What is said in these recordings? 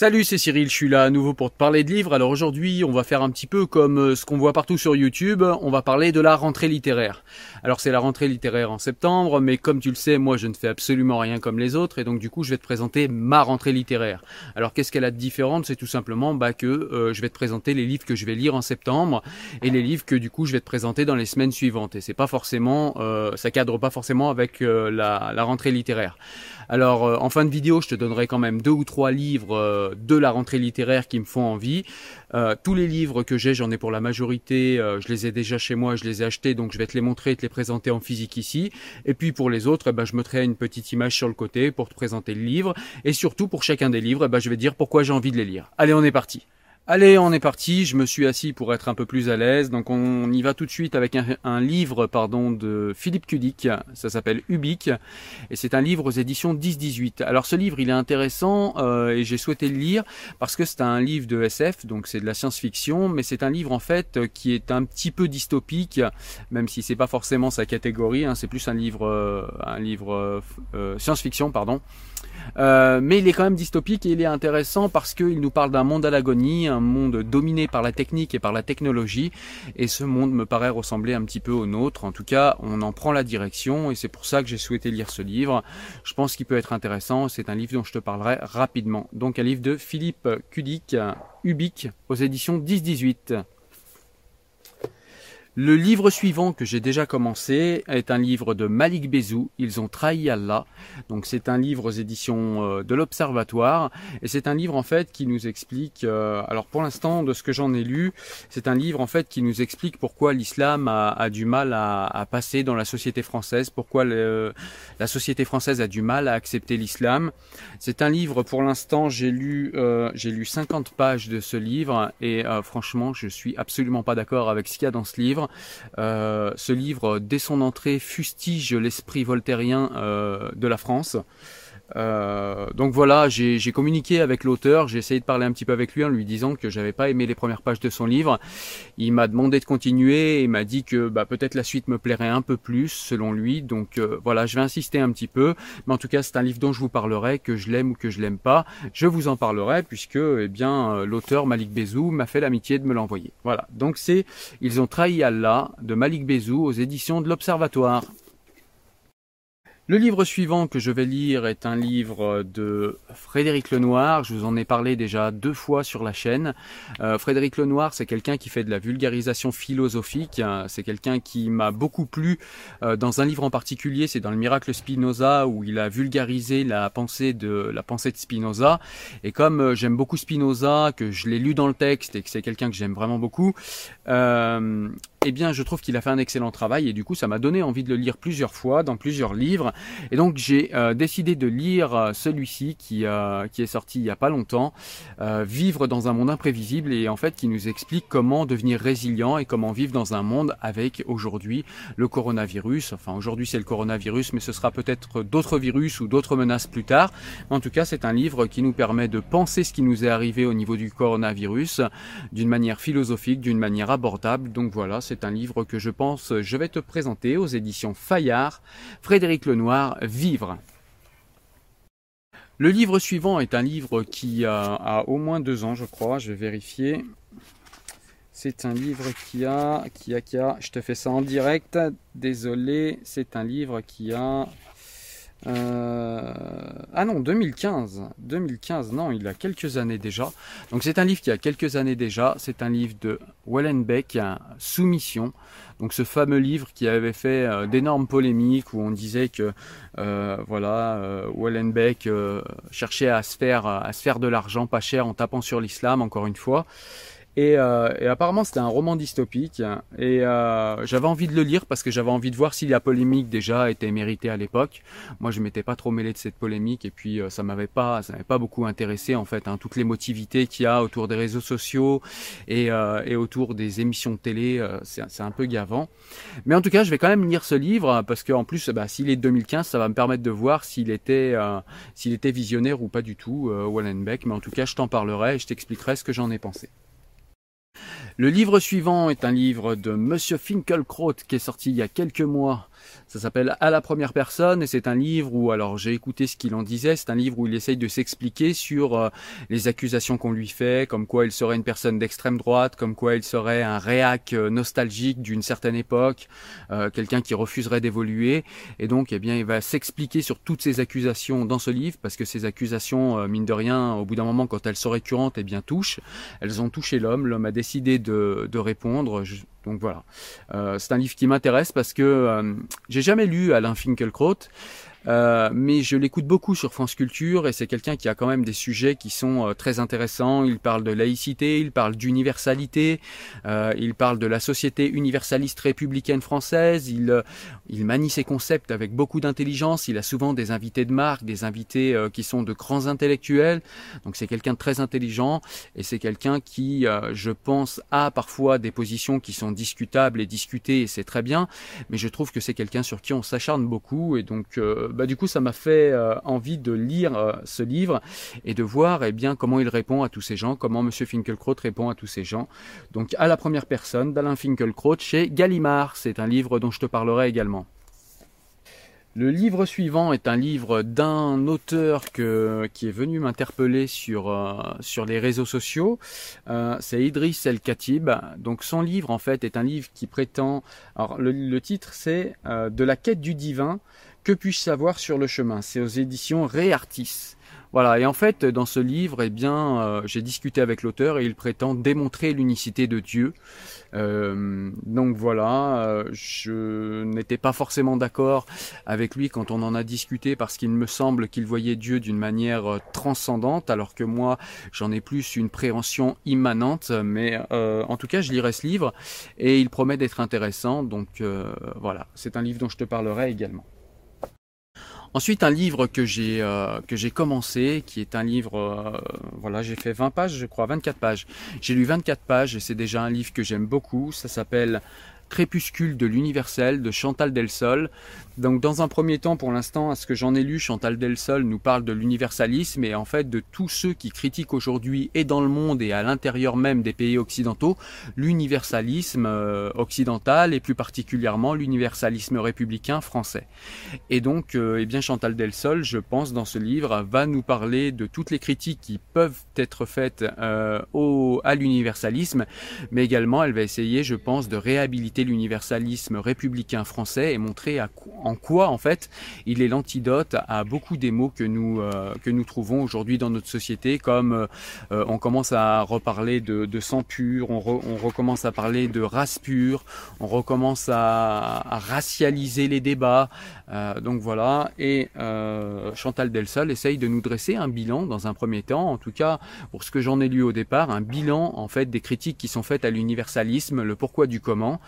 Salut, c'est Cyril, je suis là à nouveau pour te parler de livres. Alors aujourd'hui, on va faire un petit peu comme euh, ce qu'on voit partout sur YouTube, on va parler de la rentrée littéraire. Alors c'est la rentrée littéraire en septembre, mais comme tu le sais, moi je ne fais absolument rien comme les autres, et donc du coup je vais te présenter ma rentrée littéraire. Alors qu'est-ce qu'elle a de différente? C'est tout simplement bah, que euh, je vais te présenter les livres que je vais lire en septembre, et les livres que du coup je vais te présenter dans les semaines suivantes. Et c'est pas forcément, euh, ça cadre pas forcément avec la, la, rentrée littéraire. Alors en fin de vidéo, je te donnerai quand même deux ou trois livres de la rentrée littéraire qui me font envie. Euh, tous les livres que j'ai, j'en ai pour la majorité, euh, je les ai déjà chez moi, je les ai achetés, donc je vais te les montrer et te les présenter en physique ici. Et puis pour les autres, eh ben, je mettrai une petite image sur le côté pour te présenter le livre. Et surtout pour chacun des livres, eh ben, je vais dire pourquoi j'ai envie de les lire. Allez, on est parti. Allez, on est parti. Je me suis assis pour être un peu plus à l'aise. Donc on y va tout de suite avec un, livre pardon, de Philippe Kudik. Ça s'appelle Ubik. Et c'est un livre aux éditions 10-18. Alors ce livre, il est intéressant euh, et j'ai souhaité le lire parce que c'est un livre de SF, donc c'est de la science-fiction, mais c'est un livre en fait qui est un petit peu dystopique, même si c'est pas forcément sa catégorie. Hein. c'est plus un livre, euh, un livre euh, science-fiction, pardon. Euh, mais il est quand même dystopique et il est intéressant parce qu'il nous parle d'un monde à l'agonie, un monde dominé par la technique et par la technologie. Et ce monde me paraît ressembler un petit peu au nôtre. En tout cas, on en prend la direction et c'est pour ça que j'ai souhaité lire ce livre. Je pense qu'il peut être intéressant. C'est un livre dont je te parlerai rapidement. Donc un livre de Philippe Kudik, Ubik, aux éditions 10-18. Le livre suivant que j'ai déjà commencé est un livre de Malik Bezou, Ils ont trahi Allah. Donc c'est un livre aux éditions euh, de l'Observatoire et c'est un livre en fait qui nous explique euh, alors pour l'instant de ce que j'en ai lu, c'est un livre en fait qui nous explique pourquoi l'islam a, du mal à, passer dans la société française, pourquoi la société française a du mal à accepter l'islam. C'est un livre pour l'instant, j'ai lu euh, j'ai lu 50 pages de ce livre et franchement, je suis absolument pas d'accord avec ce qu'il y a dans ce livre. Euh, ce livre, dès son entrée, fustige l'esprit voltairien euh, de la France. Euh, donc voilà, j'ai communiqué avec l'auteur, j'ai essayé de parler un petit peu avec lui en lui disant que j'avais pas aimé les premières pages de son livre. Il m'a demandé de continuer et m'a dit que bah, peut-être la suite me plairait un peu plus selon lui. Donc euh, voilà, je vais insister un petit peu. Mais en tout cas, c'est un livre dont je vous parlerai, que je l'aime ou que je l'aime pas. Je vous en parlerai puisque eh bien euh, l'auteur Malik Bezou m'a fait l'amitié de me l'envoyer. Voilà, donc c'est Ils ont trahi Allah de Malik Bezou aux éditions de l'Observatoire. Le livre suivant que je vais lire est un livre de Frédéric Lenoir. Je vous en ai parlé déjà deux fois sur la chaîne. Euh, Frédéric Lenoir, c'est quelqu'un qui fait de la vulgarisation philosophique. C'est quelqu'un qui m'a beaucoup plu euh, dans un livre en particulier. C'est dans le Miracle Spinoza où il a vulgarisé la pensée de la pensée de Spinoza. Et comme euh, j'aime beaucoup Spinoza, que je l'ai lu dans le texte et que c'est quelqu'un que j'aime vraiment beaucoup, euh, eh bien, je trouve qu'il a fait un excellent travail et du coup, ça m'a donné envie de le lire plusieurs fois dans plusieurs livres. Et donc, j'ai euh, décidé de lire euh, celui-ci qui, euh, qui est sorti il y a pas longtemps, Vivre dans un monde imprévisible et en fait qui nous explique comment devenir résilient et comment vivre dans un monde avec aujourd'hui le coronavirus. Enfin, aujourd'hui c'est le coronavirus, mais ce sera peut-être d'autres virus ou d'autres menaces plus tard. En tout cas, c'est un livre qui nous permet de penser ce qui nous est arrivé au niveau du coronavirus d'une manière philosophique, d'une manière abordable. Donc voilà c'est un livre que je pense je vais te présenter aux éditions Fayard, Frédéric Lenoir, Vivre. Le livre suivant est un livre qui a, au moins deux ans, je crois, je vais vérifier. C'est un livre qui a, qui a, qui a, je te fais ça en direct, désolé, c'est un livre qui a euh, ah non, 2015. 2015, non, il a quelques années déjà. Donc c'est un livre qui a quelques années déjà. C'est un livre de Wellenbeck, Soumission. Donc ce fameux livre qui avait fait euh, d'énormes polémiques où on disait que euh, voilà, Wellenbeck cherchait à se faire à se faire de l'argent pas cher en tapant sur l'islam encore une fois. Euh, et, apparemment c'était un roman dystopique et euh, j'avais envie de le lire parce que j'avais envie de voir si la polémique déjà était méritée à l'époque. Moi je m'étais pas trop mêlé de cette polémique et puis euh, ça m'avait pas ça m'avait pas beaucoup intéressé en fait hein, toutes les motivités qu'il y a autour des réseaux sociaux et, et autour des émissions de télé c'est un peu gavant. Mais en tout cas je vais quand même lire ce livre parce qu'en plus bah, s'il est de 2015 ça va me permettre de voir s'il était s'il était visionnaire ou pas du tout Wallenbeck mais en tout cas je t'en parlerai et je t'expliquerai ce que j'en ai pensé. Le livre suivant est un livre de Monsieur Finkelkraut qui est sorti il y a quelques mois ça s'appelle À la première personne et c'est un livre où, alors j'ai écouté ce qu'il en disait, c'est un livre où il essaye de s'expliquer sur euh, les accusations qu'on lui fait, comme quoi il serait une personne d'extrême droite, comme quoi il serait un réac euh, nostalgique d'une certaine époque, euh, quelqu'un qui refuserait d'évoluer. Et donc, eh bien, il va s'expliquer sur toutes ces accusations dans ce livre parce que ces accusations, mine de rien, au bout d'un moment, quand elles sont récurrentes, eh bien, touchent. Elles ont touché l'homme. L'homme a décidé de, de répondre. Donc voilà, euh, c'est un livre qui m'intéresse parce que euh, j'ai jamais lu Alain Finkielkraut, euh, mais je l'écoute beaucoup sur France Culture et c'est quelqu'un qui a quand même des sujets qui sont euh, très intéressants. Il parle de laïcité, il parle d'universalité, euh, il parle de la société universaliste républicaine française. Il, il manie ses concepts avec beaucoup d'intelligence. Il a souvent des invités de marque, des invités qui sont de grands intellectuels. Donc c'est quelqu'un de très intelligent et c'est quelqu'un qui, je pense, a parfois des positions qui sont discutables et discutées et c'est très bien. Mais je trouve que c'est quelqu'un sur qui on s'acharne beaucoup et donc bah, du coup, ça m'a fait euh, envie de lire euh, ce livre et de voir eh bien, comment il répond à tous ces gens, comment M. Finkelkraut répond à tous ces gens. Donc, à la première personne, d'Alain Finkelkraut chez Gallimard. C'est un livre dont je te parlerai également. Le livre suivant est un livre d'un auteur qui est venu m'interpeller sur, euh, sur les réseaux sociaux. c'est Idriss El Khatib. Donc son livre en fait est un livre qui prétend. Alors le, titre c'est De la quête du divin que puis-je savoir sur le chemin? C'est aux éditions Réartis. Voilà, et en fait, dans ce livre, eh bien, euh, j'ai discuté avec l'auteur et il prétend démontrer l'unicité de Dieu. Euh, donc voilà, euh, je n'étais pas forcément d'accord avec lui quand on en a discuté parce qu'il me semble qu'il voyait Dieu d'une manière transcendante, alors que moi, j'en ai plus une préhension immanente. Mais en tout cas, je lirai ce livre et il promet d'être intéressant. Donc voilà, c'est un livre dont je te parlerai également. Ensuite, un livre que j'ai euh, que j'ai commencé, qui est un livre, euh, voilà, j'ai fait 20 pages, je crois, 24 pages. J'ai lu 24 pages et c'est déjà un livre que j'aime beaucoup. Ça s'appelle Crépuscule de l'universel de Chantal Delsol. Donc dans un premier temps, pour l'instant, à ce que j'en ai lu, Chantal Delsol nous parle de l'universalisme et en fait de tous ceux qui critiquent aujourd'hui et dans le monde et à l'intérieur même des pays occidentaux l'universalisme euh, occidental et plus particulièrement l'universalisme républicain français. Et donc, euh, eh bien Chantal Delsol, je pense, dans ce livre, va nous parler de toutes les critiques qui peuvent être faites euh, au, à l'universalisme, mais également elle va essayer, je pense, de réhabiliter l'universalisme républicain français et montrer en quoi en fait il est l'antidote à beaucoup des mots que nous euh, que nous trouvons aujourd'hui dans notre société comme euh, euh, on commence à reparler de, de sang pur, on, recommence à parler de race pure, on recommence à, racialiser les débats. donc voilà et Chantal Delsol essaye de nous dresser un bilan dans un premier temps, en tout cas pour ce que j'en ai lu au départ, un bilan en fait des critiques qui sont faites à l'universalisme, le pourquoi du comment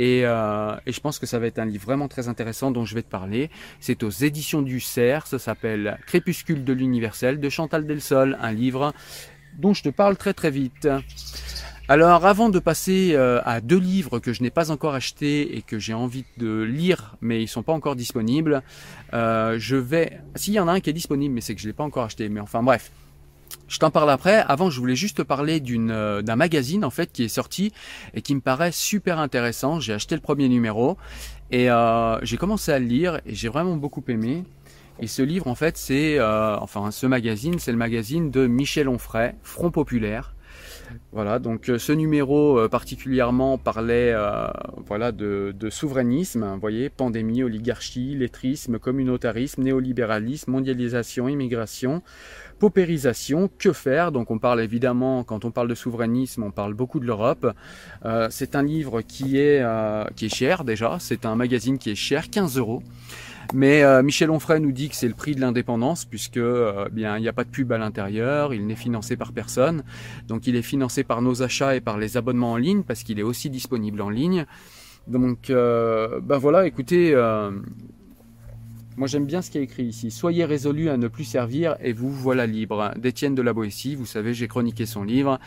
euh, et, je pense que ça va être un livre vraiment très intéressant dont je vais te parler. C'est aux éditions du Cerf, ça s'appelle Crépuscule de l'universel de Chantal Delsol, un livre dont je te parle très très vite. Alors avant de passer euh, à deux livres que je n'ai pas encore achetés et que j'ai envie de lire mais ils sont pas encore disponibles, euh, je vais... S'il y en a un qui est disponible mais c'est que je l'ai pas encore acheté, mais enfin bref. Je t'en parle après. Avant, je voulais juste te parler euh, d'un magazine en fait qui est sorti et qui me paraît super intéressant. J'ai acheté le premier numéro et euh, j'ai commencé à le lire et j'ai vraiment beaucoup aimé. Et ce livre, en fait, c'est euh, enfin ce magazine, c'est le magazine de Michel Onfray, Front Populaire. Voilà, donc euh, ce numéro euh, particulièrement parlait euh, voilà, de, souverainisme, vous voyez, pandémie, oligarchie, lettrisme, communautarisme, néolibéralisme, mondialisation, immigration, paupérisation, que faire? Donc on parle évidemment, quand on parle de souverainisme, on parle beaucoup de l'Europe. c'est un livre qui est, qui est cher déjà, c'est un magazine qui est cher, 15 euros. Mais euh, Michel Onfray nous dit que c'est le prix de l'indépendance puisque euh, bien il n'y a pas de pub à l'intérieur, il n'est financé par personne, donc il est financé par nos achats et par les abonnements en ligne parce qu'il est aussi disponible en ligne. Donc euh, ben voilà, écoutez, moi j'aime bien ce qui est écrit ici. Soyez résolu à ne plus servir et vous voilà libre. D'Étienne de la Boétie, vous savez, j'ai chroniqué son livre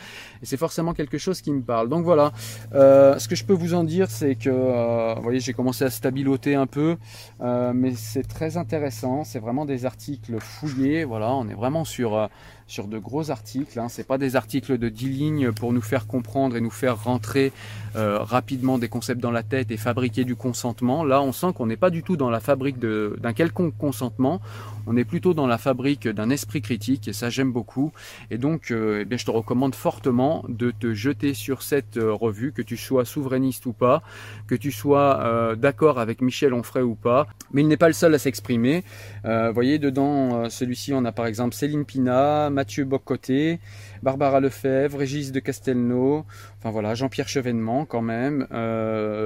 et c'est forcément quelque chose qui me parle. Donc voilà, euh, ce que je peux vous en dire, c'est que, euh, vous voyez, j'ai commencé à stabiloter un peu, euh, mais c'est très intéressant. C'est vraiment des articles fouillés. Voilà, on est vraiment sur sur de gros articles. Hein. C'est pas des articles de 10 lignes pour nous faire comprendre et nous faire rentrer euh, rapidement des concepts dans la tête et fabriquer du consentement. Là, on sent qu'on n'est pas du tout dans la fabrique d'un quelconque consentement. On est plutôt dans la fabrique d'un esprit critique et ça j'aime beaucoup. Et donc, euh, eh bien, je te recommande fortement de te jeter sur cette euh, revue, que tu sois souverainiste ou pas, que tu sois euh, d'accord avec Michel Onfray ou pas. Mais il n'est pas le seul à s'exprimer. Vous voyez, dedans, celui-ci, on a par exemple Céline Pina, Mathieu Bocoté, Barbara Lefebvre, Régis de Castelnau, enfin voilà, Jean-Pierre Chevènement quand même,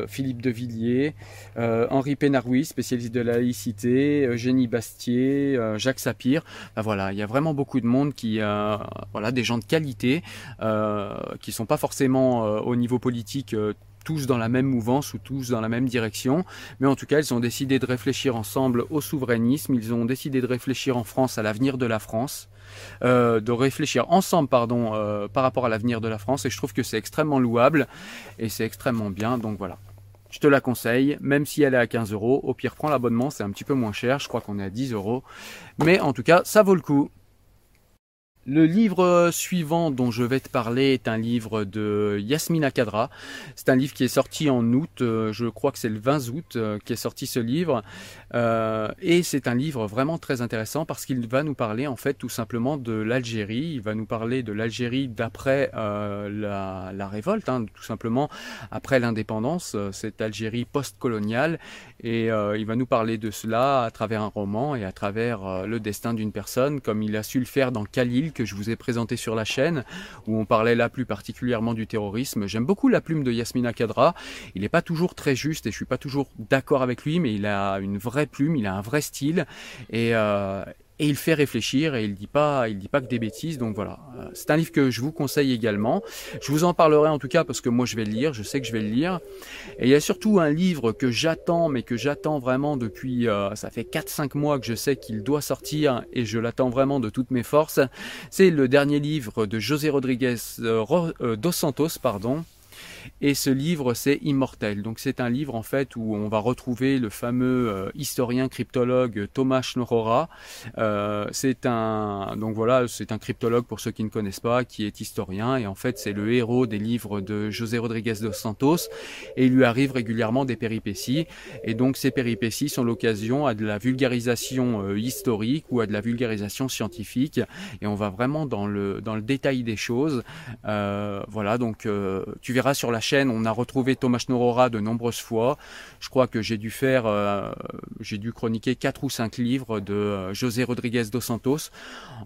Philippe de Villiers, Henri Pénaroui, spécialiste de la laïcité, Eugénie Bastier, euh, Jacques Sapir. Ben voilà, il y a vraiment beaucoup de monde qui, euh, voilà, des gens de qualité, euh, qui sont pas forcément au niveau politique tous dans la même mouvance ou tous dans la même direction, mais en tout cas ils ont décidé de réfléchir ensemble au souverainisme, ils ont décidé de réfléchir en France à l'avenir de la France, de réfléchir ensemble pardon par rapport à l'avenir de la France et je trouve que c'est extrêmement louable et c'est extrêmement bien donc voilà je te la conseille, même si elle est à 15 euros. Au pire, prends l'abonnement, c'est un petit peu moins cher. Je crois qu'on est à 10 euros. Mais en tout cas, ça vaut le coup. Le livre suivant dont je vais te parler est un livre de Yasmina Kadra. C'est un livre qui est sorti en août, euh, je crois que c'est le 20 août euh, qui est sorti ce livre. Euh, et c'est un livre vraiment très intéressant parce qu'il va nous parler en fait tout simplement de l'Algérie. Il va nous parler de l'Algérie d'après la, révolte, hein, tout simplement après l'indépendance, cette Algérie post-coloniale. Et il va nous parler de cela à travers un roman et à travers le destin d'une personne, comme il a su le faire dans Khalil que je vous ai présenté sur la chaîne, où on parlait là plus particulièrement du terrorisme. J'aime beaucoup la plume de Yasmina Kadra. Il n'est pas toujours très juste et je suis pas toujours d'accord avec lui, mais il a une vraie plume, il a un vrai style et, euh, et il fait réfléchir et il dit pas, il dit pas que des bêtises. Donc voilà, euh, c'est un livre que je vous conseille également. Je vous en parlerai en tout cas parce que moi je vais le lire, je sais que je vais le lire. Et il y a surtout un livre que j'attends, mais que j'attends vraiment depuis, euh, ça fait 4-5 mois que je sais qu'il doit sortir et je l'attends vraiment de toutes mes forces. C'est le dernier livre de José Rodriguez euh, dos Santos, pardon. Et ce livre, c'est Immortel. Donc c'est un livre en fait où on va retrouver le fameux euh, historien cryptologue Thomas Schnorrora. Euh, c'est un donc voilà, c'est un cryptologue pour ceux qui ne connaissent pas, qui est historien et en fait c'est le héros des livres de José Rodriguez dos Santos et il lui arrive régulièrement des péripéties et donc ces péripéties sont l'occasion à de la vulgarisation euh, historique ou à de la vulgarisation scientifique et on va vraiment dans le dans le détail des choses. voilà donc tu verras sur la chaîne, on a retrouvé Thomas Norora de nombreuses fois. Je crois que j'ai dû faire, euh, j'ai dû chroniquer quatre ou cinq livres de euh, José Rodriguez dos Santos.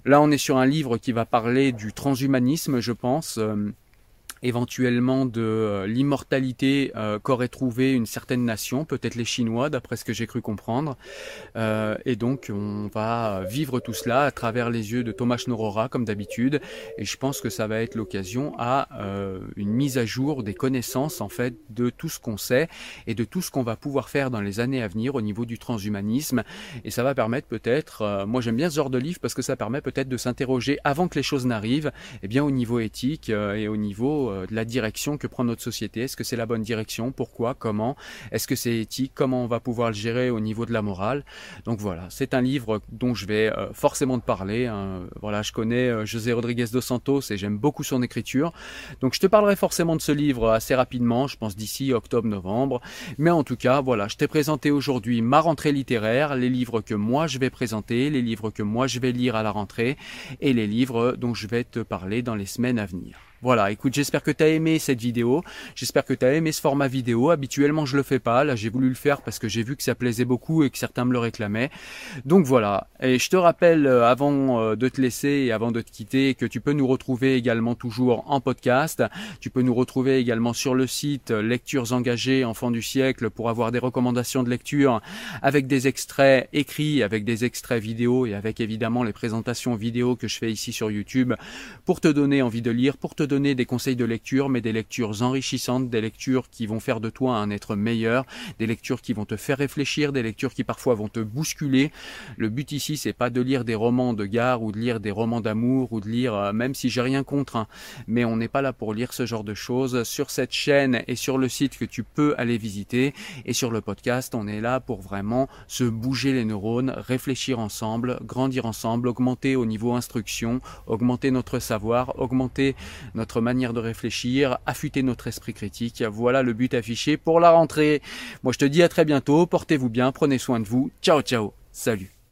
Là, on est sur un livre qui va parler du transhumanisme, je pense. Euh, éventuellement de euh, l'immortalité euh, qu'aurait trouvé une certaine nation, peut-être les Chinois, d'après ce que j'ai cru comprendre. Euh, et donc, on va vivre tout cela à travers les yeux de Thomas Norora, comme d'habitude. Et je pense que ça va être l'occasion à une mise à jour des connaissances, en fait, de tout ce qu'on sait et de tout ce qu'on va pouvoir faire dans les années à venir au niveau du transhumanisme. Et ça va permettre peut-être, moi j'aime bien ce genre de livre parce que ça permet peut-être de s'interroger avant que les choses n'arrivent, eh bien au niveau éthique et au niveau euh, la direction que prend notre société. Est-ce que c'est la bonne direction? Pourquoi? Comment? Est-ce que c'est éthique? Comment on va pouvoir le gérer au niveau de la morale? Donc voilà, c'est un livre dont je vais euh, forcément te parler. Hein. Voilà, je connais euh, José Rodriguez dos Santos et j'aime beaucoup son écriture. Donc je te parlerai forcément de ce livre assez rapidement, je pense d'ici octobre-novembre. Mais en tout cas, voilà, je t'ai présenté aujourd'hui ma rentrée littéraire, les livres que moi je vais présenter, les livres que moi je vais lire à la rentrée et les livres dont je vais te parler dans les semaines à venir. Voilà, écoute, j'espère que tu as aimé cette vidéo. J'espère que tu as aimé ce format vidéo. Habituellement, je le fais pas. Là, j'ai voulu le faire parce que j'ai vu que ça plaisait beaucoup et que certains me le réclamaient. Donc voilà. Et je te rappelle, euh, avant euh, de te laisser et avant de te quitter, que tu peux nous retrouver également toujours en podcast. Tu peux nous retrouver également sur le site euh, Lectures engagées Enfants du siècle pour avoir des recommandations de lecture avec des extraits écrits, avec des extraits vidéo et avec évidemment les présentations vidéo que je fais ici sur YouTube pour te donner envie de lire, pour te donner donner des conseils de lecture, mais des lectures enrichissantes, des lectures qui vont faire de toi un être meilleur, des lectures qui vont te faire réfléchir, des lectures qui parfois vont te bousculer. Le but ici, c'est pas de lire des romans de gare ou de lire des romans d'amour ou de lire, euh, même si j'ai rien contre, hein, mais on n'est pas là pour lire ce genre de choses. Sur cette chaîne et sur le site que tu peux aller visiter et sur le podcast, on est là pour vraiment se bouger les neurones, réfléchir ensemble, grandir ensemble, augmenter au niveau instruction, augmenter notre savoir, augmenter notre manière de réfléchir, affûter notre esprit critique. Voilà le but affiché pour la rentrée. Moi je te dis à très bientôt, portez-vous bien, prenez soin de vous. Ciao ciao. Salut.